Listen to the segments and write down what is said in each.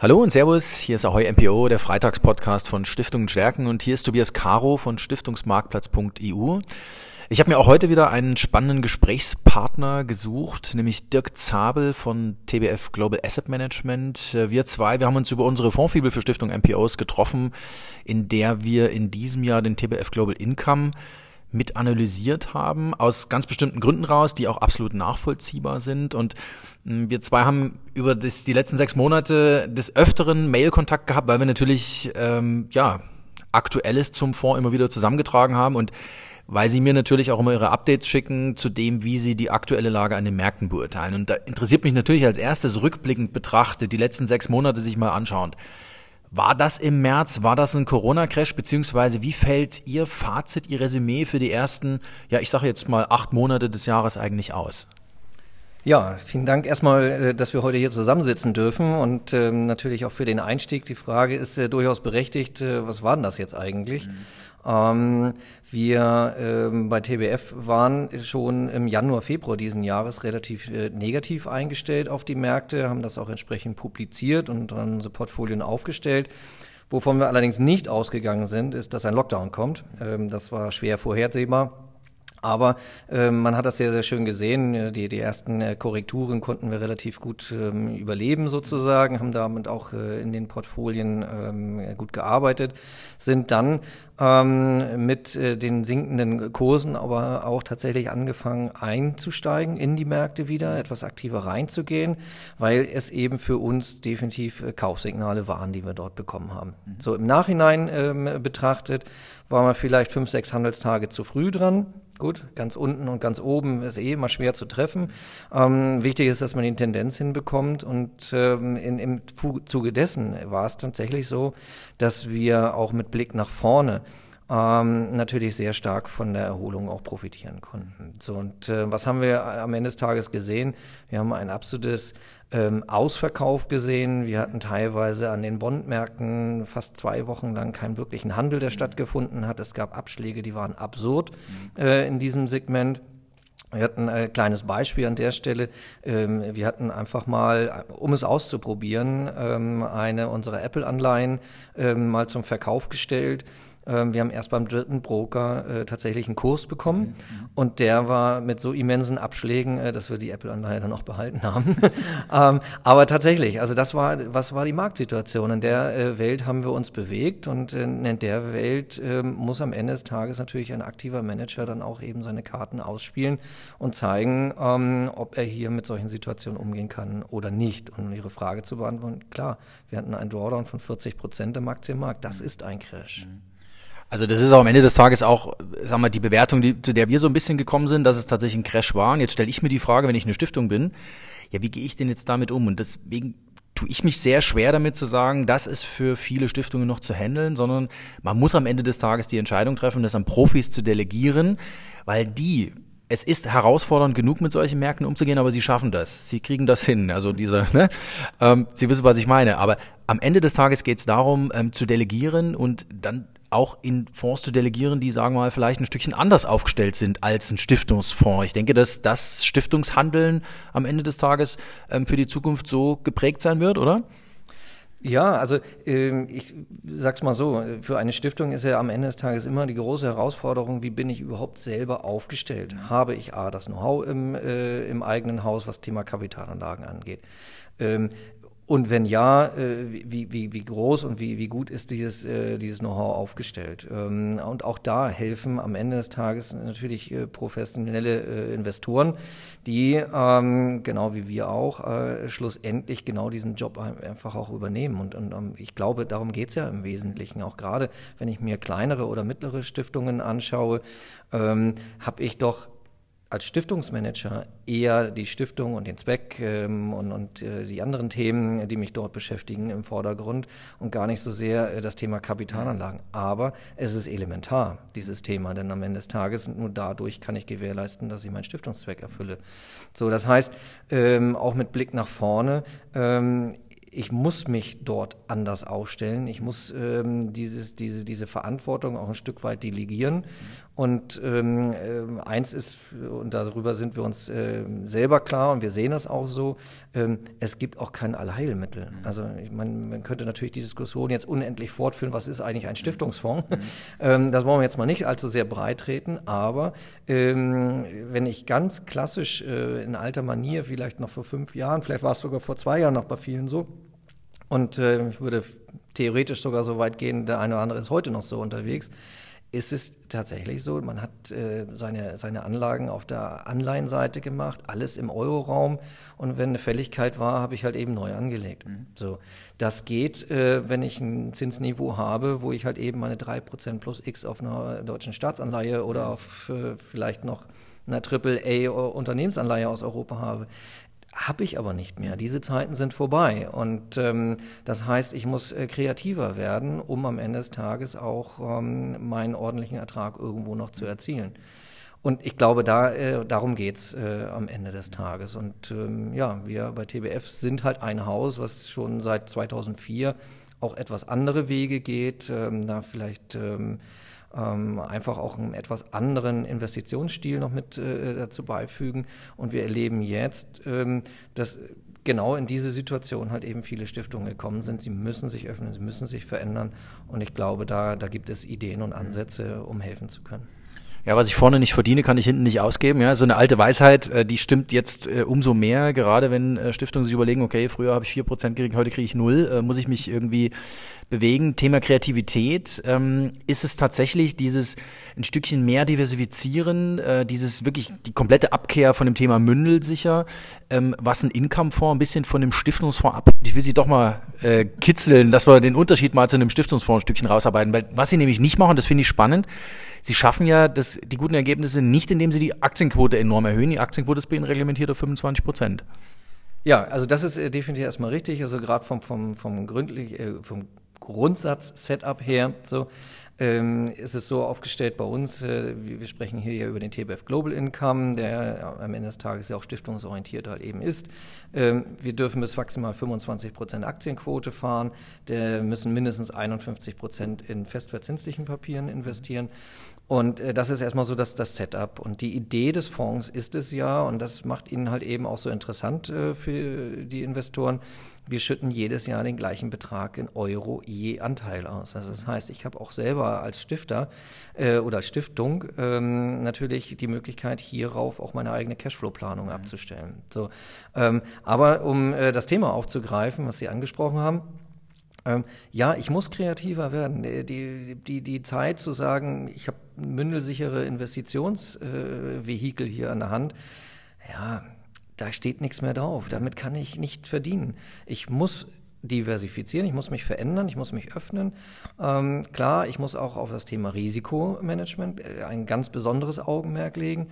Hallo und Servus, hier ist Ahoy MPO, der Freitagspodcast von Stiftungen Stärken und hier ist Tobias Caro von Stiftungsmarktplatz.eu. Ich habe mir auch heute wieder einen spannenden Gesprächspartner gesucht, nämlich Dirk Zabel von TBF Global Asset Management. Wir zwei, wir haben uns über unsere Fondsfibel für Stiftung MPOs getroffen, in der wir in diesem Jahr den TBF Global Income mit analysiert haben, aus ganz bestimmten Gründen raus, die auch absolut nachvollziehbar sind. Und hm, wir zwei haben über das, die letzten sechs Monate des Öfteren Mail-Kontakt gehabt, weil wir natürlich ähm, ja Aktuelles zum Fonds immer wieder zusammengetragen haben und weil sie mir natürlich auch immer ihre Updates schicken zu dem, wie sie die aktuelle Lage an den Märkten beurteilen. Und da interessiert mich natürlich als erstes rückblickend betrachtet, die letzten sechs Monate sich mal anschauen. War das im März, war das ein Corona-Crash, beziehungsweise wie fällt Ihr Fazit, Ihr Resümee für die ersten, ja, ich sage jetzt mal acht Monate des Jahres eigentlich aus? Ja, vielen Dank erstmal, äh, dass wir heute hier zusammensitzen dürfen und ähm, natürlich auch für den Einstieg. Die Frage ist äh, durchaus berechtigt, äh, was war denn das jetzt eigentlich? Mhm. Ähm, wir ähm, bei TBF waren schon im Januar, Februar diesen Jahres relativ äh, negativ eingestellt auf die Märkte, haben das auch entsprechend publiziert und unsere Portfolien aufgestellt. Wovon wir allerdings nicht ausgegangen sind, ist, dass ein Lockdown kommt. Ähm, das war schwer vorhersehbar. Aber äh, man hat das sehr, sehr schön gesehen. Die, die ersten äh, Korrekturen konnten wir relativ gut ähm, überleben sozusagen, haben damit auch äh, in den Portfolien ähm, gut gearbeitet, sind dann ähm, mit äh, den sinkenden Kursen aber auch tatsächlich angefangen einzusteigen in die Märkte wieder, etwas aktiver reinzugehen, weil es eben für uns definitiv äh, Kaufsignale waren, die wir dort bekommen haben. Mhm. So im Nachhinein ähm, betrachtet waren wir vielleicht fünf, sechs Handelstage zu früh dran Gut, ganz unten und ganz oben ist eh immer schwer zu treffen. Ähm, wichtig ist, dass man die Tendenz hinbekommt und ähm, in, im Zuge dessen war es tatsächlich so, dass wir auch mit Blick nach vorne ähm, natürlich sehr stark von der Erholung auch profitieren konnten. So, und äh, was haben wir am Ende des Tages gesehen? Wir haben ein absolutes ähm, Ausverkauf gesehen. Wir hatten teilweise an den Bondmärkten fast zwei Wochen lang keinen wirklichen Handel, der stattgefunden hat. Es gab Abschläge, die waren absurd äh, in diesem Segment. Wir hatten ein kleines Beispiel an der Stelle. Ähm, wir hatten einfach mal, um es auszuprobieren, ähm, eine unserer Apple-Anleihen ähm, mal zum Verkauf gestellt. Ähm, wir haben erst beim dritten Broker äh, tatsächlich einen Kurs bekommen mhm. und der war mit so immensen Abschlägen, äh, dass wir die Apple-Anleihe dann auch behalten haben. ähm, aber tatsächlich, also das war, was war die Marktsituation? In der äh, Welt haben wir uns bewegt und in der Welt ähm, muss am Ende des Tages natürlich ein aktiver Manager dann auch eben seine Karten ausspielen und zeigen, ähm, ob er hier mit solchen Situationen umgehen kann oder nicht. Und um Ihre Frage zu beantworten, klar, wir hatten einen Drawdown von 40 Prozent im Aktienmarkt, das mhm. ist ein Crash. Mhm. Also das ist auch am Ende des Tages auch, sagen wir, die Bewertung, die, zu der wir so ein bisschen gekommen sind, dass es tatsächlich ein Crash war. Und jetzt stelle ich mir die Frage, wenn ich eine Stiftung bin, ja, wie gehe ich denn jetzt damit um? Und deswegen tue ich mich sehr schwer damit zu sagen, das ist für viele Stiftungen noch zu handeln, sondern man muss am Ende des Tages die Entscheidung treffen, das an Profis zu delegieren, weil die es ist herausfordernd genug, mit solchen Märkten umzugehen, aber sie schaffen das. Sie kriegen das hin. Also diese, ne? Ähm, sie wissen, was ich meine. Aber am Ende des Tages geht es darum, ähm, zu delegieren und dann auch in Fonds zu delegieren, die, sagen wir mal, vielleicht ein Stückchen anders aufgestellt sind als ein Stiftungsfonds. Ich denke, dass das Stiftungshandeln am Ende des Tages ähm, für die Zukunft so geprägt sein wird, oder? Ja, also ähm, ich sag's mal so, für eine Stiftung ist ja am Ende des Tages immer die große Herausforderung, wie bin ich überhaupt selber aufgestellt? Habe ich A, das Know-how im, äh, im eigenen Haus, was Thema Kapitalanlagen angeht? Ähm, und wenn ja, äh, wie, wie, wie groß und wie, wie gut ist dieses, äh, dieses Know-how aufgestellt? Ähm, und auch da helfen am Ende des Tages natürlich äh, professionelle Investoren, die, ähm, genau wie wir auch, schlussendlich genau diesen Job einfach auch übernehmen. Und, und um, ich glaube, darum geht's ja im Wesentlichen. Auch gerade, wenn ich mir kleinere oder mittlere Stiftungen anschaue, ähm, habe ich doch als Stiftungsmanager eher die Stiftung und den Zweck ähm, und, und äh, die anderen Themen, die mich dort beschäftigen, im Vordergrund und gar nicht so sehr äh, das Thema Kapitalanlagen. Aber es ist elementar, dieses Thema, denn am Ende des Tages nur dadurch kann ich gewährleisten, dass ich meinen Stiftungszweck erfülle. So, das heißt, ähm, auch mit Blick nach vorne, ähm, ich muss mich dort anders aufstellen. Ich muss ähm, dieses, diese, diese Verantwortung auch ein Stück weit delegieren Und ähm, äh, eins ist, und darüber sind wir uns äh, selber klar und wir sehen das auch so, ähm, es gibt auch kein Allheilmittel. Mhm. Also ich mein, man könnte natürlich die Diskussion jetzt unendlich fortführen, was ist eigentlich ein Stiftungsfonds? Mhm. ähm, das wollen wir jetzt mal nicht allzu sehr breit treten, aber ähm, wenn ich ganz klassisch äh, in alter Manier, vielleicht noch vor fünf Jahren, vielleicht war es sogar vor zwei Jahren noch bei vielen so, und äh, ich würde theoretisch sogar so weit gehen, der eine oder andere ist heute noch so unterwegs, ist es tatsächlich so, man hat äh, seine, seine Anlagen auf der Anleihenseite gemacht, alles im Euroraum und wenn eine Fälligkeit war, habe ich halt eben neu angelegt. Mhm. So, das geht, äh, wenn ich ein Zinsniveau habe, wo ich halt eben meine 3% plus X auf einer deutschen Staatsanleihe oder mhm. auf äh, vielleicht noch einer AAA-Unternehmensanleihe aus Europa habe. Habe ich aber nicht mehr. Diese Zeiten sind vorbei. Und ähm, das heißt, ich muss äh, kreativer werden, um am Ende des Tages auch ähm, meinen ordentlichen Ertrag irgendwo noch zu erzielen. Und ich glaube, da, äh, darum geht's äh, am Ende des Tages. Und ähm, ja, wir bei TBF sind halt ein Haus, was schon seit 2004 auch etwas andere Wege geht, ähm, da vielleicht ähm, ähm, einfach auch einen etwas anderen Investitionsstil noch mit äh, dazu beifügen. Und wir erleben jetzt, ähm, dass genau in diese Situation halt eben viele Stiftungen gekommen sind. Sie müssen sich öffnen, sie müssen sich verändern. Und ich glaube, da, da gibt es Ideen und Ansätze, um helfen zu können. Ja, was ich vorne nicht verdiene, kann ich hinten nicht ausgeben. Ja, so eine alte Weisheit, äh, die stimmt jetzt äh, umso mehr, gerade wenn äh, Stiftungen sich überlegen, okay, früher habe ich vier Prozent gekriegt, heute kriege ich null, muss ich mich irgendwie bewegen. Thema Kreativität, ähm, ist es tatsächlich dieses ein Stückchen mehr diversifizieren, dieses wirklich die komplette Abkehr von dem Thema Mündel sicher, ähm, was ein Income-Fonds ein bisschen von dem Stiftungsfonds ab. Ich will sie doch mal kitzeln, dass wir den Unterschied mal zu einem Stiftungsfonds ein Stückchen rausarbeiten, weil was sie nämlich nicht machen, das finde ich spannend, sie schaffen ja das, die guten Ergebnisse nicht, indem sie die Aktienquote enorm erhöhen. Die Aktienquote ist bei ihnen reglementiert auf 25 Prozent. Ja, also das ist äh, definitiv erstmal richtig. Also gerade vom, vom, vom, äh, vom Grundsatz-Setup her, so ähm, ist es so aufgestellt bei uns, äh, wir sprechen hier ja über den TBF Global Income, der am Ende des Tages ja auch stiftungsorientiert halt eben ist. Ähm, wir dürfen bis maximal 25 Prozent Aktienquote fahren, der müssen mindestens 51 Prozent in festverzinslichen Papieren investieren und äh, das ist erstmal so das, das Setup. Und die Idee des Fonds ist es ja, und das macht ihn halt eben auch so interessant äh, für die Investoren, wir schütten jedes Jahr den gleichen Betrag in Euro je Anteil aus. Also das heißt, ich habe auch selber als Stifter äh, oder Stiftung ähm, natürlich die Möglichkeit, hierauf auch meine eigene Cashflow-Planung mhm. abzustellen. So, ähm, aber um äh, das Thema aufzugreifen, was Sie angesprochen haben, ähm, ja, ich muss kreativer werden. Die, die, die Zeit zu sagen, ich habe mündelsichere Investitionsvehikel äh, hier an der Hand, ja, da steht nichts mehr drauf. Damit kann ich nicht verdienen. Ich muss diversifizieren, ich muss mich verändern, ich muss mich öffnen. Ähm, klar, ich muss auch auf das Thema Risikomanagement äh, ein ganz besonderes Augenmerk legen.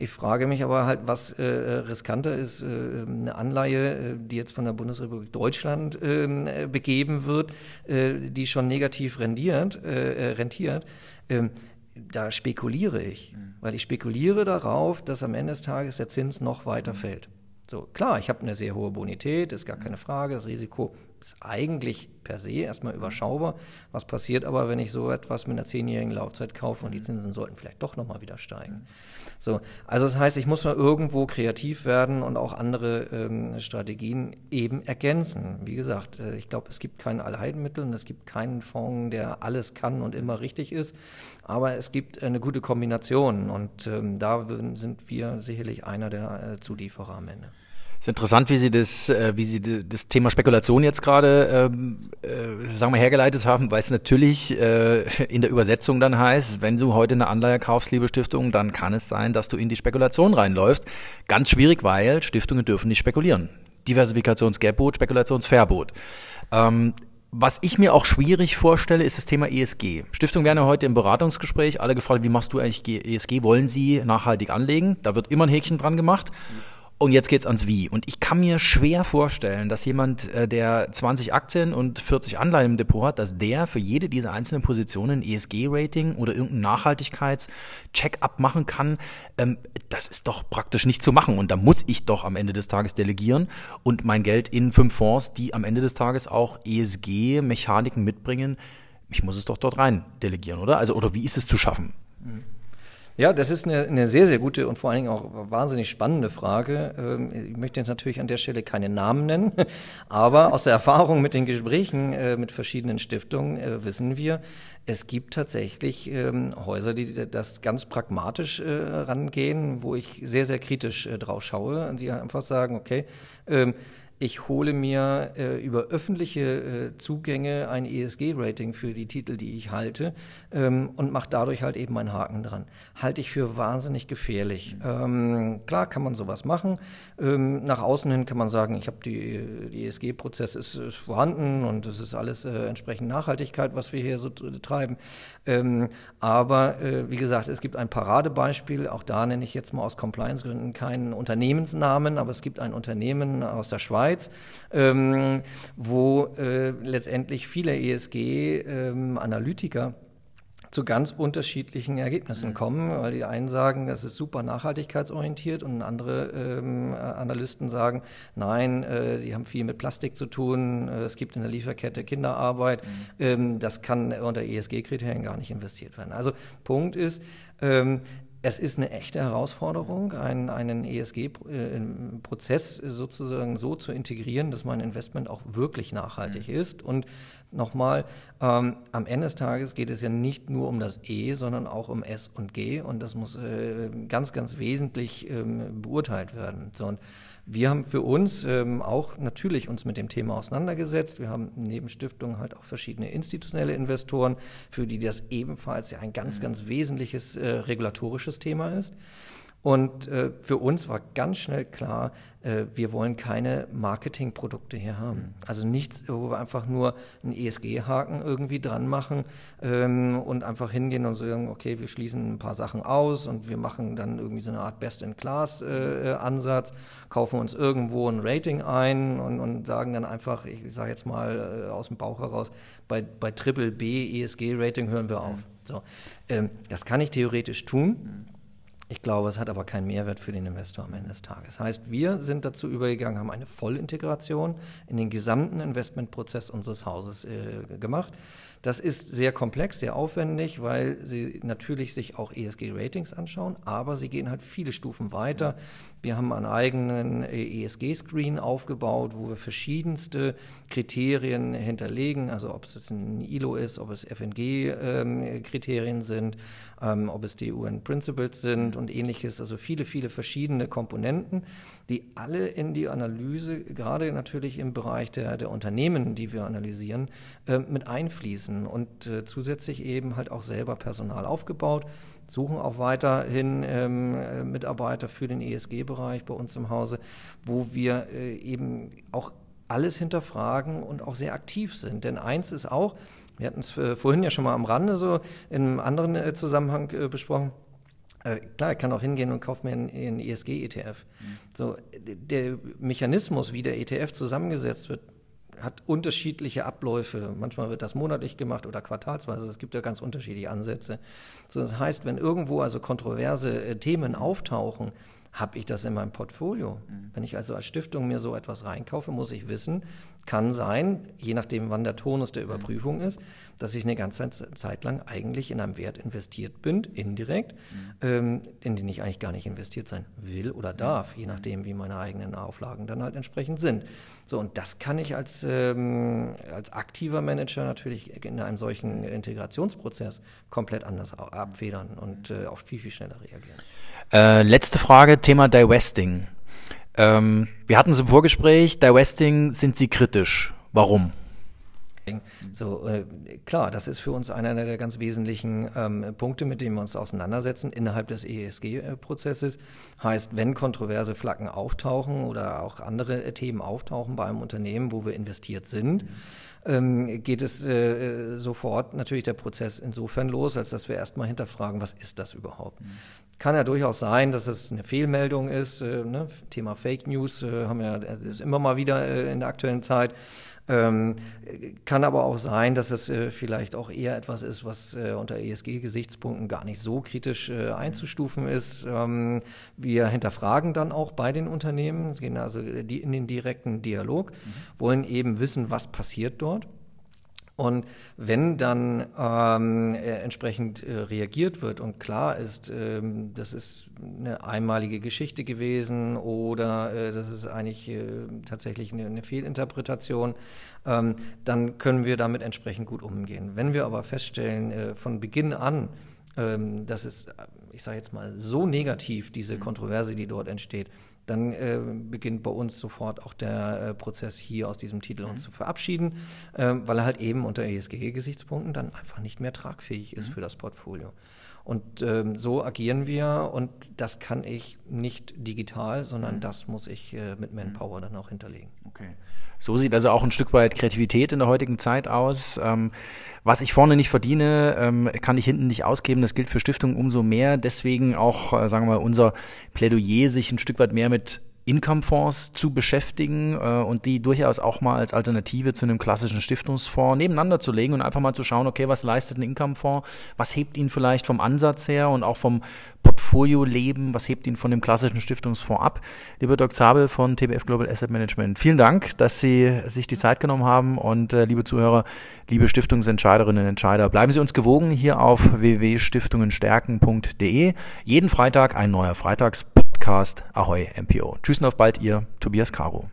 Ich frage mich aber halt, was äh, riskanter ist, äh, eine Anleihe, äh, die jetzt von der Bundesrepublik Deutschland äh, begeben wird, äh, die schon negativ rendiert, rentiert. Ähm, da spekuliere ich, mhm. weil ich spekuliere darauf, dass am Ende des Tages der Zins noch weiter mhm. fällt. So, klar, ich habe eine sehr hohe Bonität, ist gar keine Frage, das Risiko ist eigentlich per se erstmal überschaubar. Was passiert aber, wenn ich so etwas mit einer zehnjährigen Laufzeit kaufe und die Zinsen sollten vielleicht doch nochmal wieder steigen? So, also das heißt, ich muss mal irgendwo kreativ werden und auch andere ähm, Strategien eben ergänzen. Wie gesagt, äh, ich glaube, es gibt kein Allheilmittel und es gibt keinen Fonds, der alles kann und immer richtig ist, aber es gibt eine gute Kombination und ähm, da sind wir sicherlich einer der äh, Zulieferer am Ende. Es ist interessant, wie Sie das, äh, wie Sie das Thema Spekulation jetzt gerade, ähm, äh, sagen wir, hergeleitet haben, weil es natürlich äh, in der Übersetzung dann heißt, wenn du heute eine Anleihe kaufst, liebe Stiftung, dann kann es sein, dass du in die Spekulation reinläufst. Ganz schwierig, weil Stiftungen dürfen nicht spekulieren. Diversifikationsgebot, Spekulationsverbot. Ähm, was ich mir auch schwierig vorstelle, ist das Thema ESG. Stiftung werden ja heute im Beratungsgespräch alle gefragt, wie machst du eigentlich ESG? Wollen Sie nachhaltig anlegen? Da wird immer ein Häkchen dran gemacht. Mhm. Und jetzt geht's ans Wie. Und ich kann mir schwer vorstellen, dass jemand, äh, der 20 Aktien und 40 Anleihen im Depot hat, dass der für jede dieser einzelnen Positionen ESG-Rating oder irgendein Nachhaltigkeits-Check-up machen kann. Ähm, das ist doch praktisch nicht zu machen. Und da muss ich doch am Ende des Tages delegieren und mein Geld in fünf Fonds, die am Ende des Tages auch ESG-Mechaniken mitbringen. Ich muss es doch dort rein delegieren, oder? Also, oder wie ist es zu schaffen? Mhm. Ja, das ist eine, eine sehr, sehr gute und vor allen Dingen auch wahnsinnig spannende Frage. Ähm, ich möchte jetzt natürlich an der Stelle keine Namen nennen, aber aus der Erfahrung mit den Gesprächen äh, mit verschiedenen Stiftungen äh, wissen wir, es gibt tatsächlich ähm, Häuser, die das ganz pragmatisch äh, rangehen, wo ich sehr, sehr kritisch drauf schaue, die einfach sagen, okay, ähm, ich hole mir äh, über öffentliche äh, Zugänge ein ESG-Rating für die Titel, die ich halte ähm, und mache dadurch halt eben einen Haken dran. Halte ich für wahnsinnig gefährlich. Ähm, klar kann man sowas machen. Ähm, nach außen hin kann man sagen, ich habe die, die ESG-Prozess ist, ist, vorhanden und es ist alles äh, entsprechend Nachhaltigkeit, was wir hier so treiben. Ähm, aber äh, wie gesagt, es gibt ein Paradebeispiel, auch da nenne ich jetzt mal aus Compliance-Gründen keinen Unternehmensnamen, aber es gibt ein Unternehmen aus der Schweiz, Schweiz, ähm, wo äh, letztendlich viele ESG-Analytiker ähm, zu ganz unterschiedlichen Ergebnissen kommen, weil die einen sagen, das ist super nachhaltigkeitsorientiert und andere ähm, Analysten sagen, nein, äh, die haben viel mit Plastik zu tun, äh, es gibt in der Lieferkette Kinderarbeit, mhm. ähm, das kann unter ESG-Kriterien gar nicht investiert werden. Also Punkt ist, ähm, es ist eine echte Herausforderung, einen, einen ESG-Prozess sozusagen so zu integrieren, dass mein Investment auch wirklich nachhaltig mhm. ist. Und nochmal, ähm, am Ende des Tages geht es ja nicht nur um das E, sondern auch um S und G. Und das muss äh, ganz, ganz wesentlich ähm, beurteilt werden. So, und wir haben für uns ähm, auch natürlich uns mit dem Thema auseinandergesetzt. Wir haben neben Stiftungen halt auch verschiedene institutionelle Investoren, für die das ebenfalls ja ein ganz, mhm. ganz wesentliches äh, regulatorisches Thema ist. Und äh, für uns war ganz schnell klar, äh, wir wollen keine Marketingprodukte hier haben. Also nichts, wo wir einfach nur einen ESG-Haken irgendwie dran machen ähm, und einfach hingehen und sagen, okay, wir schließen ein paar Sachen aus und wir machen dann irgendwie so eine Art Best-in-Class-Ansatz, äh, kaufen uns irgendwo ein Rating ein und, und sagen dann einfach, ich sage jetzt mal äh, aus dem Bauch heraus, bei, bei Triple B ESG-Rating hören wir auf. So, ähm, das kann ich theoretisch tun. Ich glaube, es hat aber keinen Mehrwert für den Investor am Ende des Tages. Heißt, wir sind dazu übergegangen, haben eine Vollintegration in den gesamten Investmentprozess unseres Hauses äh, gemacht. Das ist sehr komplex, sehr aufwendig, weil sie natürlich sich auch ESG-Ratings anschauen, aber sie gehen halt viele Stufen weiter. Wir haben einen eigenen ESG-Screen aufgebaut, wo wir verschiedenste Kriterien hinterlegen, also ob es ein ILO ist, ob es FNG-Kriterien ähm, sind, ähm, ob es die UN Principles sind und ähnliches, also viele, viele verschiedene Komponenten, die alle in die Analyse, gerade natürlich im Bereich der, der Unternehmen, die wir analysieren, äh, mit einfließen und äh, zusätzlich eben halt auch selber Personal aufgebaut suchen auch weiterhin ähm, äh, Mitarbeiter für den ESG-Bereich bei uns im Hause, wo wir äh, eben auch alles hinterfragen und auch sehr aktiv sind. Denn eins ist auch, wir hatten es äh, vorhin ja schon mal am Rande so in einem anderen äh, Zusammenhang besprochen, äh, klar, ich kann auch hingehen und kaufe mir einen, einen ESG-ETF. Mhm. So, der Mechanismus, wie der ETF zusammengesetzt wird, hat unterschiedliche Abläufe. Manchmal wird das monatlich gemacht oder quartalsweise. Es gibt ja ganz unterschiedliche Ansätze. So, das heißt, wenn irgendwo also kontroverse äh, Themen auftauchen, habe ich das in meinem Portfolio. Mhm. Wenn ich also als Stiftung mir so etwas reinkaufe, muss ich wissen, kann sein, je nachdem, wann der Tonus der mhm. Überprüfung ist, dass ich eine ganze Zeit lang eigentlich in einem Wert investiert bin, indirekt, mhm. ähm, in den ich eigentlich gar nicht investiert sein will oder darf, je nachdem, wie meine eigenen Auflagen dann halt entsprechend sind. So, und das kann ich als, ähm, als aktiver Manager natürlich in einem solchen Integrationsprozess komplett anders abfedern und äh, auch viel, viel schneller reagieren. Äh, letzte Frage, Thema Divesting. Ähm, wir hatten es im Vorgespräch, Divesting sind Sie kritisch. Warum? So, äh, klar, das ist für uns einer der ganz wesentlichen ähm, Punkte, mit denen wir uns auseinandersetzen innerhalb des ESG-Prozesses. Heißt, wenn kontroverse Flaggen auftauchen oder auch andere äh, Themen auftauchen bei einem Unternehmen, wo wir investiert sind, ähm, geht es äh, sofort natürlich der Prozess insofern los, als dass wir erstmal hinterfragen, was ist das überhaupt? Mhm. Kann ja durchaus sein, dass es eine Fehlmeldung ist. Äh, ne? Thema Fake News äh, haben wir ist immer mal wieder äh, in der aktuellen Zeit. Ähm, kann aber auch sein, dass es äh, vielleicht auch eher etwas ist, was äh, unter ESG-Gesichtspunkten gar nicht so kritisch äh, einzustufen ist. Ähm, wir hinterfragen dann auch bei den Unternehmen, gehen also die, in den direkten Dialog, mhm. wollen eben wissen, was passiert dort Und wenn dann ähm, äh, entsprechend äh, reagiert wird und klar ist, ähm, das ist eine einmalige Geschichte gewesen oder äh, das ist eigentlich äh, tatsächlich eine, eine Fehlinterpretation, ähm, dann können wir damit entsprechend gut umgehen. Wenn wir aber feststellen, äh, von Beginn an, ähm, das ist, ich sage jetzt mal, so negativ, diese mhm. Kontroverse, die dort entsteht, dann äh, beginnt bei uns sofort auch der äh, Prozess hier aus diesem Titel uns mhm. zu verabschieden, äh, weil er halt eben unter ESG-Gesichtspunkten dann einfach nicht mehr tragfähig ist mhm. für das Portfolio. Und ähm, so agieren wir und das kann ich nicht digital, sondern mhm. das muss ich äh, mit Manpower dann auch hinterlegen. Okay. So sieht also auch ein Stück weit Kreativität in der heutigen Zeit aus. Ähm, was ich vorne nicht verdiene, ähm, kann ich hinten nicht ausgeben. Das gilt für Stiftungen umso mehr. Deswegen auch, äh, sagen wir mal, unser Plädoyer, sich ein Stück weit mehr mit Income-Fonds zu beschäftigen äh, und die durchaus auch mal als Alternative zu einem klassischen Stiftungsfonds nebeneinander zu legen und einfach mal zu schauen, okay, was leistet ein Income-Fonds, was hebt ihn vielleicht vom Ansatz her und auch vom Portfolio-Leben, was hebt ihn von dem klassischen Stiftungsfonds ab. Lieber Dr. Zabel von TBF Global Asset Management, vielen Dank, dass Sie sich die Zeit genommen haben und äh, liebe Zuhörer, liebe Stiftungsentscheiderinnen und Entscheider, bleiben Sie uns gewogen hier auf www.stiftungenstärken.de. Jeden Freitag ein neuer Freitags Podcast Ahoi MPO. Tschüss und auf bald, ihr Tobias Caro.